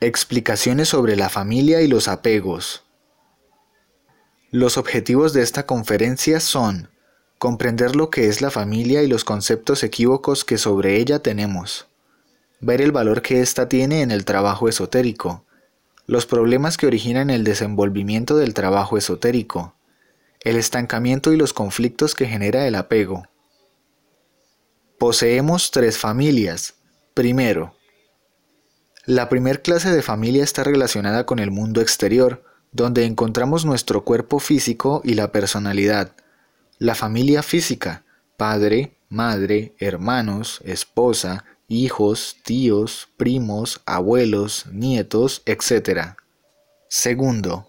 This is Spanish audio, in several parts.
Explicaciones sobre la familia y los apegos. Los objetivos de esta conferencia son comprender lo que es la familia y los conceptos equívocos que sobre ella tenemos, ver el valor que ésta tiene en el trabajo esotérico, los problemas que originan el desenvolvimiento del trabajo esotérico, el estancamiento y los conflictos que genera el apego. Poseemos tres familias. Primero, la primer clase de familia está relacionada con el mundo exterior, donde encontramos nuestro cuerpo físico y la personalidad. La familia física, padre, madre, hermanos, esposa, hijos, tíos, primos, abuelos, nietos, etc. Segundo,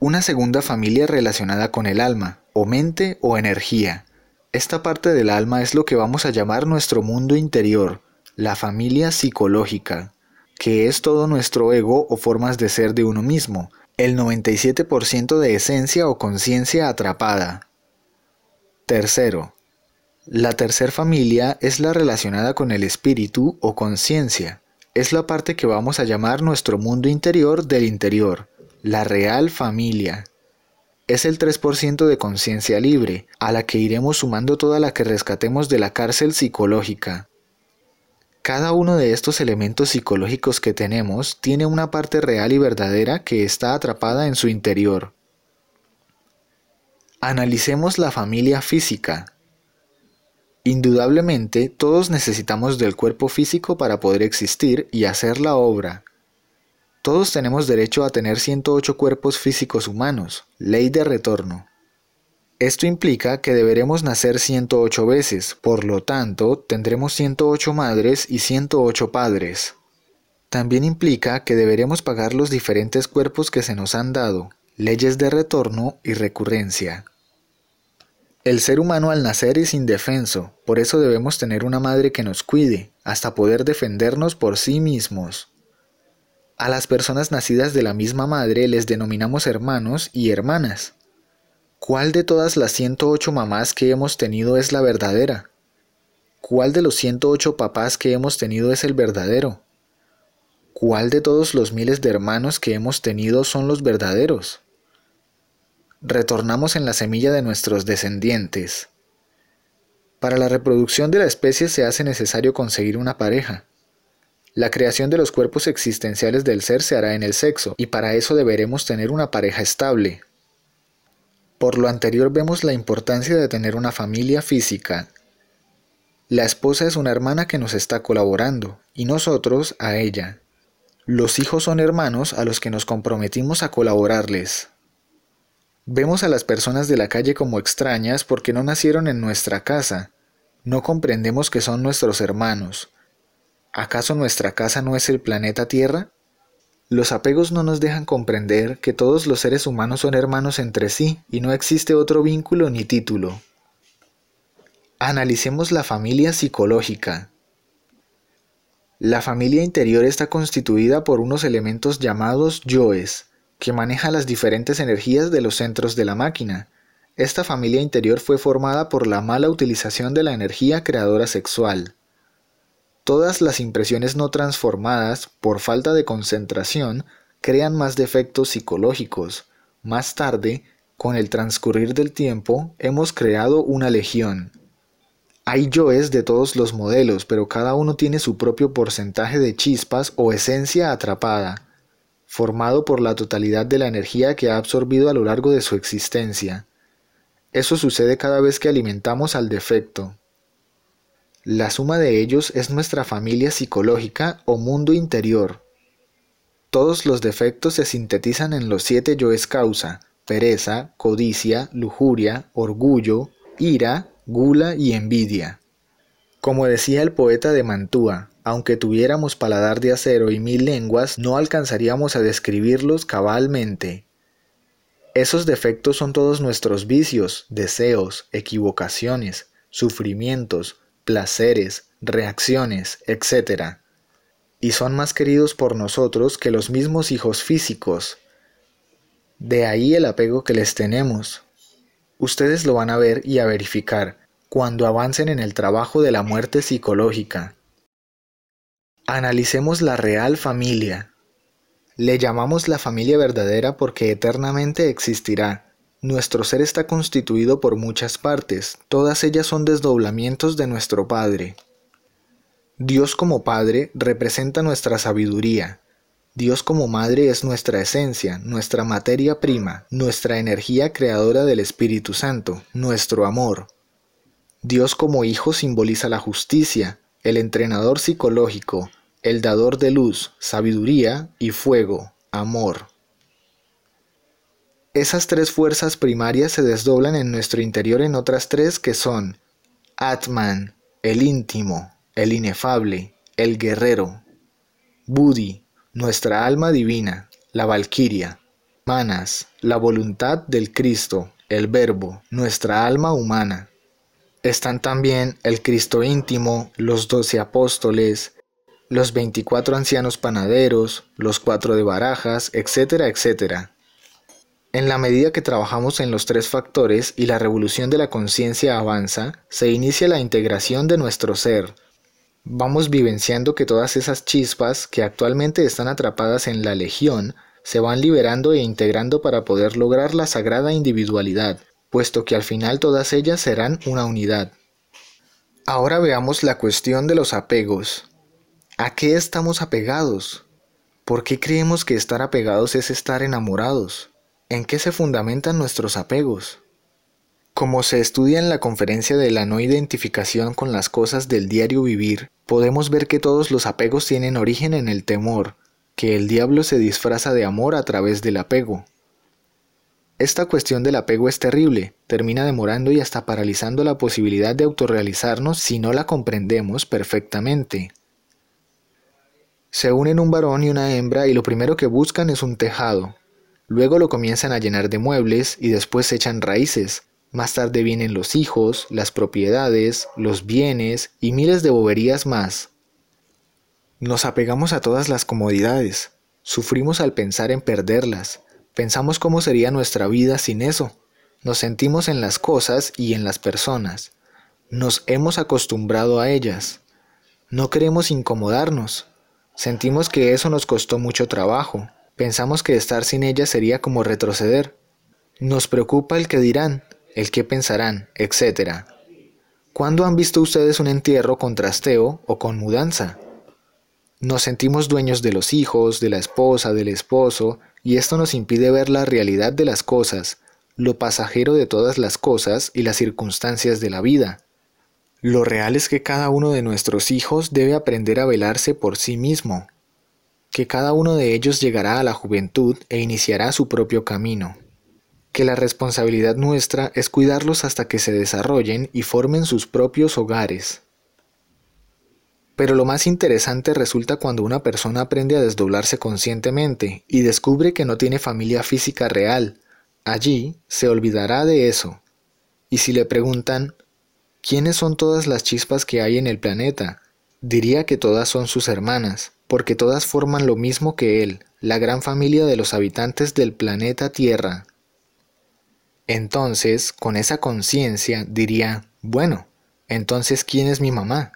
una segunda familia relacionada con el alma, o mente o energía. Esta parte del alma es lo que vamos a llamar nuestro mundo interior, la familia psicológica que es todo nuestro ego o formas de ser de uno mismo, el 97% de esencia o conciencia atrapada. Tercero, la tercer familia es la relacionada con el espíritu o conciencia. Es la parte que vamos a llamar nuestro mundo interior del interior, la real familia. Es el 3% de conciencia libre, a la que iremos sumando toda la que rescatemos de la cárcel psicológica. Cada uno de estos elementos psicológicos que tenemos tiene una parte real y verdadera que está atrapada en su interior. Analicemos la familia física. Indudablemente, todos necesitamos del cuerpo físico para poder existir y hacer la obra. Todos tenemos derecho a tener 108 cuerpos físicos humanos, ley de retorno. Esto implica que deberemos nacer 108 veces, por lo tanto, tendremos 108 madres y 108 padres. También implica que deberemos pagar los diferentes cuerpos que se nos han dado, leyes de retorno y recurrencia. El ser humano al nacer es indefenso, por eso debemos tener una madre que nos cuide, hasta poder defendernos por sí mismos. A las personas nacidas de la misma madre les denominamos hermanos y hermanas. ¿Cuál de todas las 108 mamás que hemos tenido es la verdadera? ¿Cuál de los 108 papás que hemos tenido es el verdadero? ¿Cuál de todos los miles de hermanos que hemos tenido son los verdaderos? Retornamos en la semilla de nuestros descendientes. Para la reproducción de la especie se hace necesario conseguir una pareja. La creación de los cuerpos existenciales del ser se hará en el sexo, y para eso deberemos tener una pareja estable, por lo anterior vemos la importancia de tener una familia física. La esposa es una hermana que nos está colaborando y nosotros a ella. Los hijos son hermanos a los que nos comprometimos a colaborarles. Vemos a las personas de la calle como extrañas porque no nacieron en nuestra casa. No comprendemos que son nuestros hermanos. ¿Acaso nuestra casa no es el planeta Tierra? Los apegos no nos dejan comprender que todos los seres humanos son hermanos entre sí y no existe otro vínculo ni título. Analicemos la familia psicológica. La familia interior está constituida por unos elementos llamados yoes, que maneja las diferentes energías de los centros de la máquina. Esta familia interior fue formada por la mala utilización de la energía creadora sexual. Todas las impresiones no transformadas, por falta de concentración, crean más defectos psicológicos. Más tarde, con el transcurrir del tiempo, hemos creado una legión. Hay yoes de todos los modelos, pero cada uno tiene su propio porcentaje de chispas o esencia atrapada, formado por la totalidad de la energía que ha absorbido a lo largo de su existencia. Eso sucede cada vez que alimentamos al defecto. La suma de ellos es nuestra familia psicológica o mundo interior. Todos los defectos se sintetizan en los siete yoes causa, pereza, codicia, lujuria, orgullo, ira, gula y envidia. Como decía el poeta de Mantua, aunque tuviéramos paladar de acero y mil lenguas, no alcanzaríamos a describirlos cabalmente. Esos defectos son todos nuestros vicios, deseos, equivocaciones, sufrimientos, placeres, reacciones, etc. Y son más queridos por nosotros que los mismos hijos físicos. De ahí el apego que les tenemos. Ustedes lo van a ver y a verificar cuando avancen en el trabajo de la muerte psicológica. Analicemos la real familia. Le llamamos la familia verdadera porque eternamente existirá. Nuestro ser está constituido por muchas partes, todas ellas son desdoblamientos de nuestro Padre. Dios como Padre representa nuestra sabiduría. Dios como Madre es nuestra esencia, nuestra materia prima, nuestra energía creadora del Espíritu Santo, nuestro amor. Dios como Hijo simboliza la justicia, el entrenador psicológico, el dador de luz, sabiduría y fuego, amor. Esas tres fuerzas primarias se desdoblan en nuestro interior en otras tres que son Atman, el íntimo, el inefable, el guerrero, Budi, nuestra alma divina, la Valquiria, Manas, la voluntad del Cristo, el Verbo, nuestra alma humana. Están también el Cristo íntimo, los doce apóstoles, los 24 ancianos panaderos, los cuatro de barajas, etcétera, etcétera. En la medida que trabajamos en los tres factores y la revolución de la conciencia avanza, se inicia la integración de nuestro ser. Vamos vivenciando que todas esas chispas que actualmente están atrapadas en la legión se van liberando e integrando para poder lograr la sagrada individualidad, puesto que al final todas ellas serán una unidad. Ahora veamos la cuestión de los apegos. ¿A qué estamos apegados? ¿Por qué creemos que estar apegados es estar enamorados? ¿En qué se fundamentan nuestros apegos? Como se estudia en la conferencia de la no identificación con las cosas del diario vivir, podemos ver que todos los apegos tienen origen en el temor, que el diablo se disfraza de amor a través del apego. Esta cuestión del apego es terrible, termina demorando y hasta paralizando la posibilidad de autorrealizarnos si no la comprendemos perfectamente. Se unen un varón y una hembra y lo primero que buscan es un tejado. Luego lo comienzan a llenar de muebles y después echan raíces. Más tarde vienen los hijos, las propiedades, los bienes y miles de boberías más. Nos apegamos a todas las comodidades. Sufrimos al pensar en perderlas. Pensamos cómo sería nuestra vida sin eso. Nos sentimos en las cosas y en las personas. Nos hemos acostumbrado a ellas. No queremos incomodarnos. Sentimos que eso nos costó mucho trabajo. Pensamos que estar sin ella sería como retroceder. Nos preocupa el que dirán, el que pensarán, etc. ¿Cuándo han visto ustedes un entierro con trasteo o con mudanza? Nos sentimos dueños de los hijos, de la esposa, del esposo, y esto nos impide ver la realidad de las cosas, lo pasajero de todas las cosas y las circunstancias de la vida. Lo real es que cada uno de nuestros hijos debe aprender a velarse por sí mismo, que cada uno de ellos llegará a la juventud e iniciará su propio camino, que la responsabilidad nuestra es cuidarlos hasta que se desarrollen y formen sus propios hogares. Pero lo más interesante resulta cuando una persona aprende a desdoblarse conscientemente y descubre que no tiene familia física real. Allí se olvidará de eso. Y si le preguntan, ¿Quiénes son todas las chispas que hay en el planeta? Diría que todas son sus hermanas, porque todas forman lo mismo que él, la gran familia de los habitantes del planeta Tierra. Entonces, con esa conciencia, diría, bueno, entonces ¿quién es mi mamá?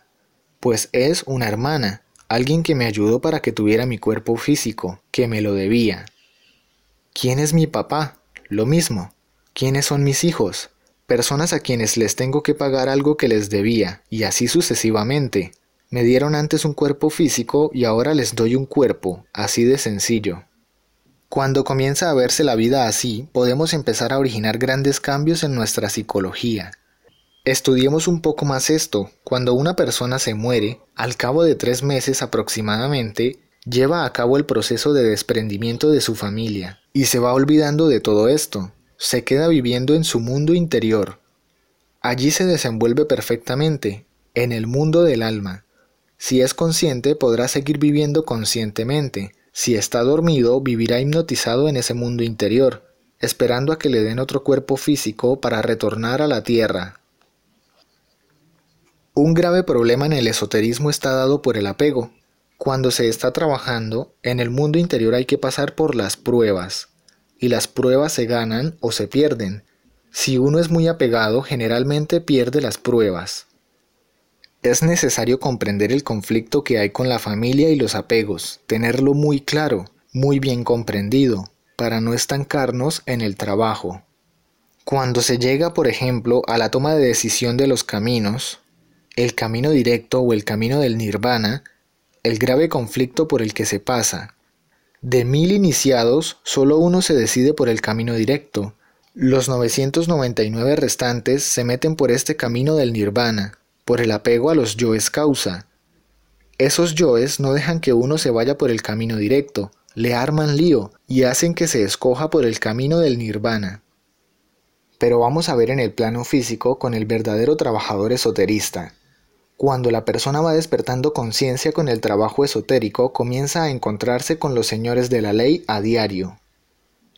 Pues es una hermana, alguien que me ayudó para que tuviera mi cuerpo físico, que me lo debía. ¿Quién es mi papá? Lo mismo. ¿Quiénes son mis hijos? personas a quienes les tengo que pagar algo que les debía, y así sucesivamente. Me dieron antes un cuerpo físico y ahora les doy un cuerpo, así de sencillo. Cuando comienza a verse la vida así, podemos empezar a originar grandes cambios en nuestra psicología. Estudiemos un poco más esto. Cuando una persona se muere, al cabo de tres meses aproximadamente, lleva a cabo el proceso de desprendimiento de su familia, y se va olvidando de todo esto se queda viviendo en su mundo interior. Allí se desenvuelve perfectamente, en el mundo del alma. Si es consciente, podrá seguir viviendo conscientemente. Si está dormido, vivirá hipnotizado en ese mundo interior, esperando a que le den otro cuerpo físico para retornar a la tierra. Un grave problema en el esoterismo está dado por el apego. Cuando se está trabajando, en el mundo interior hay que pasar por las pruebas, y las pruebas se ganan o se pierden. Si uno es muy apegado, generalmente pierde las pruebas. Es necesario comprender el conflicto que hay con la familia y los apegos, tenerlo muy claro, muy bien comprendido, para no estancarnos en el trabajo. Cuando se llega, por ejemplo, a la toma de decisión de los caminos, el camino directo o el camino del nirvana, el grave conflicto por el que se pasa. De mil iniciados, solo uno se decide por el camino directo. Los 999 restantes se meten por este camino del nirvana, por el apego a los yoes causa. Esos yoes no dejan que uno se vaya por el camino directo, le arman lío y hacen que se escoja por el camino del nirvana pero vamos a ver en el plano físico con el verdadero trabajador esoterista. Cuando la persona va despertando conciencia con el trabajo esotérico, comienza a encontrarse con los señores de la ley a diario.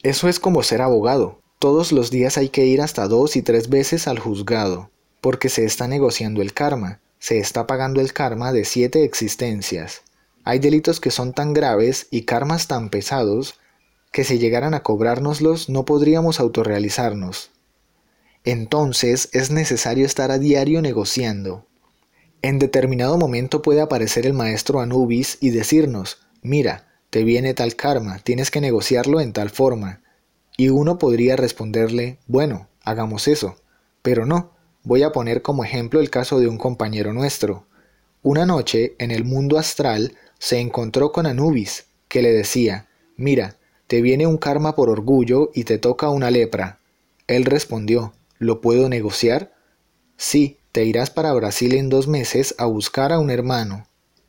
Eso es como ser abogado. Todos los días hay que ir hasta dos y tres veces al juzgado, porque se está negociando el karma, se está pagando el karma de siete existencias. Hay delitos que son tan graves y karmas tan pesados que si llegaran a cobrárnoslos no podríamos autorrealizarnos, entonces es necesario estar a diario negociando. En determinado momento puede aparecer el maestro Anubis y decirnos, mira, te viene tal karma, tienes que negociarlo en tal forma. Y uno podría responderle, bueno, hagamos eso. Pero no, voy a poner como ejemplo el caso de un compañero nuestro. Una noche, en el mundo astral, se encontró con Anubis, que le decía, mira, te viene un karma por orgullo y te toca una lepra. Él respondió, ¿Lo puedo negociar? Sí, te irás para Brasil en dos meses a buscar a un hermano.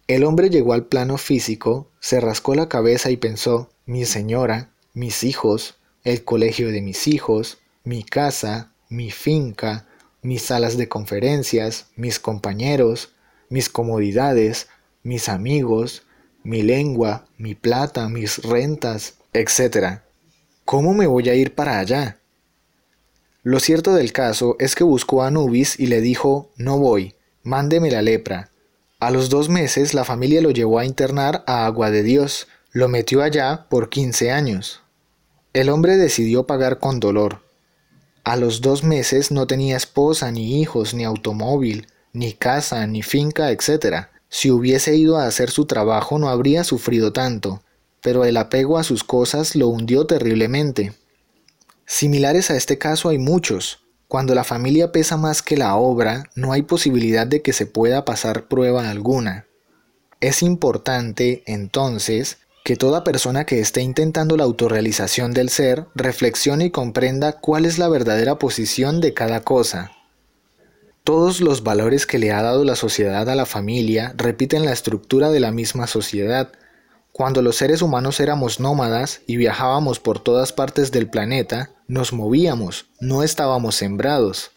El hombre llegó al plano físico, se rascó la cabeza y pensó, mi señora, mis hijos, el colegio de mis hijos, mi casa, mi finca, mis salas de conferencias, mis compañeros, mis comodidades, mis amigos, mi lengua, mi plata, mis rentas, etc. ¿Cómo me voy a ir para allá? Lo cierto del caso es que buscó a Anubis y le dijo, no voy, mándeme la lepra. A los dos meses la familia lo llevó a internar a Agua de Dios, lo metió allá por 15 años. El hombre decidió pagar con dolor. A los dos meses no tenía esposa, ni hijos, ni automóvil, ni casa, ni finca, etc. Si hubiese ido a hacer su trabajo no habría sufrido tanto, pero el apego a sus cosas lo hundió terriblemente. Similares a este caso hay muchos. Cuando la familia pesa más que la obra, no hay posibilidad de que se pueda pasar prueba alguna. Es importante, entonces, que toda persona que esté intentando la autorrealización del ser reflexione y comprenda cuál es la verdadera posición de cada cosa. Todos los valores que le ha dado la sociedad a la familia repiten la estructura de la misma sociedad, cuando los seres humanos éramos nómadas y viajábamos por todas partes del planeta, nos movíamos, no estábamos sembrados.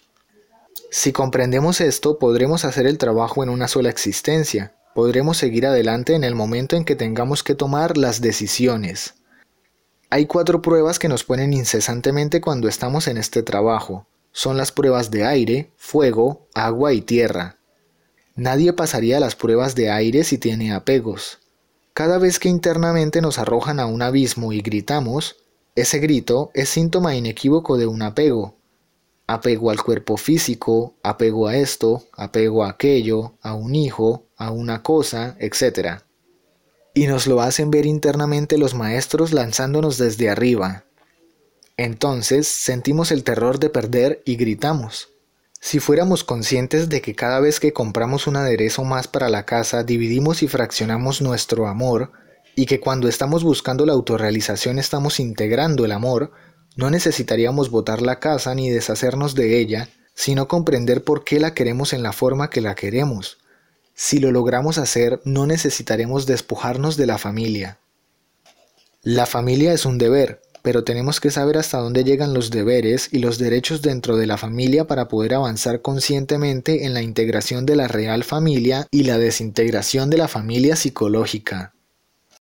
Si comprendemos esto, podremos hacer el trabajo en una sola existencia, podremos seguir adelante en el momento en que tengamos que tomar las decisiones. Hay cuatro pruebas que nos ponen incesantemente cuando estamos en este trabajo. Son las pruebas de aire, fuego, agua y tierra. Nadie pasaría las pruebas de aire si tiene apegos. Cada vez que internamente nos arrojan a un abismo y gritamos, ese grito es síntoma inequívoco de un apego. Apego al cuerpo físico, apego a esto, apego a aquello, a un hijo, a una cosa, etc. Y nos lo hacen ver internamente los maestros lanzándonos desde arriba. Entonces sentimos el terror de perder y gritamos. Si fuéramos conscientes de que cada vez que compramos un aderezo más para la casa dividimos y fraccionamos nuestro amor, y que cuando estamos buscando la autorrealización estamos integrando el amor, no necesitaríamos botar la casa ni deshacernos de ella, sino comprender por qué la queremos en la forma que la queremos. Si lo logramos hacer, no necesitaremos despojarnos de la familia. La familia es un deber, pero tenemos que saber hasta dónde llegan los deberes y los derechos dentro de la familia para poder avanzar conscientemente en la integración de la real familia y la desintegración de la familia psicológica.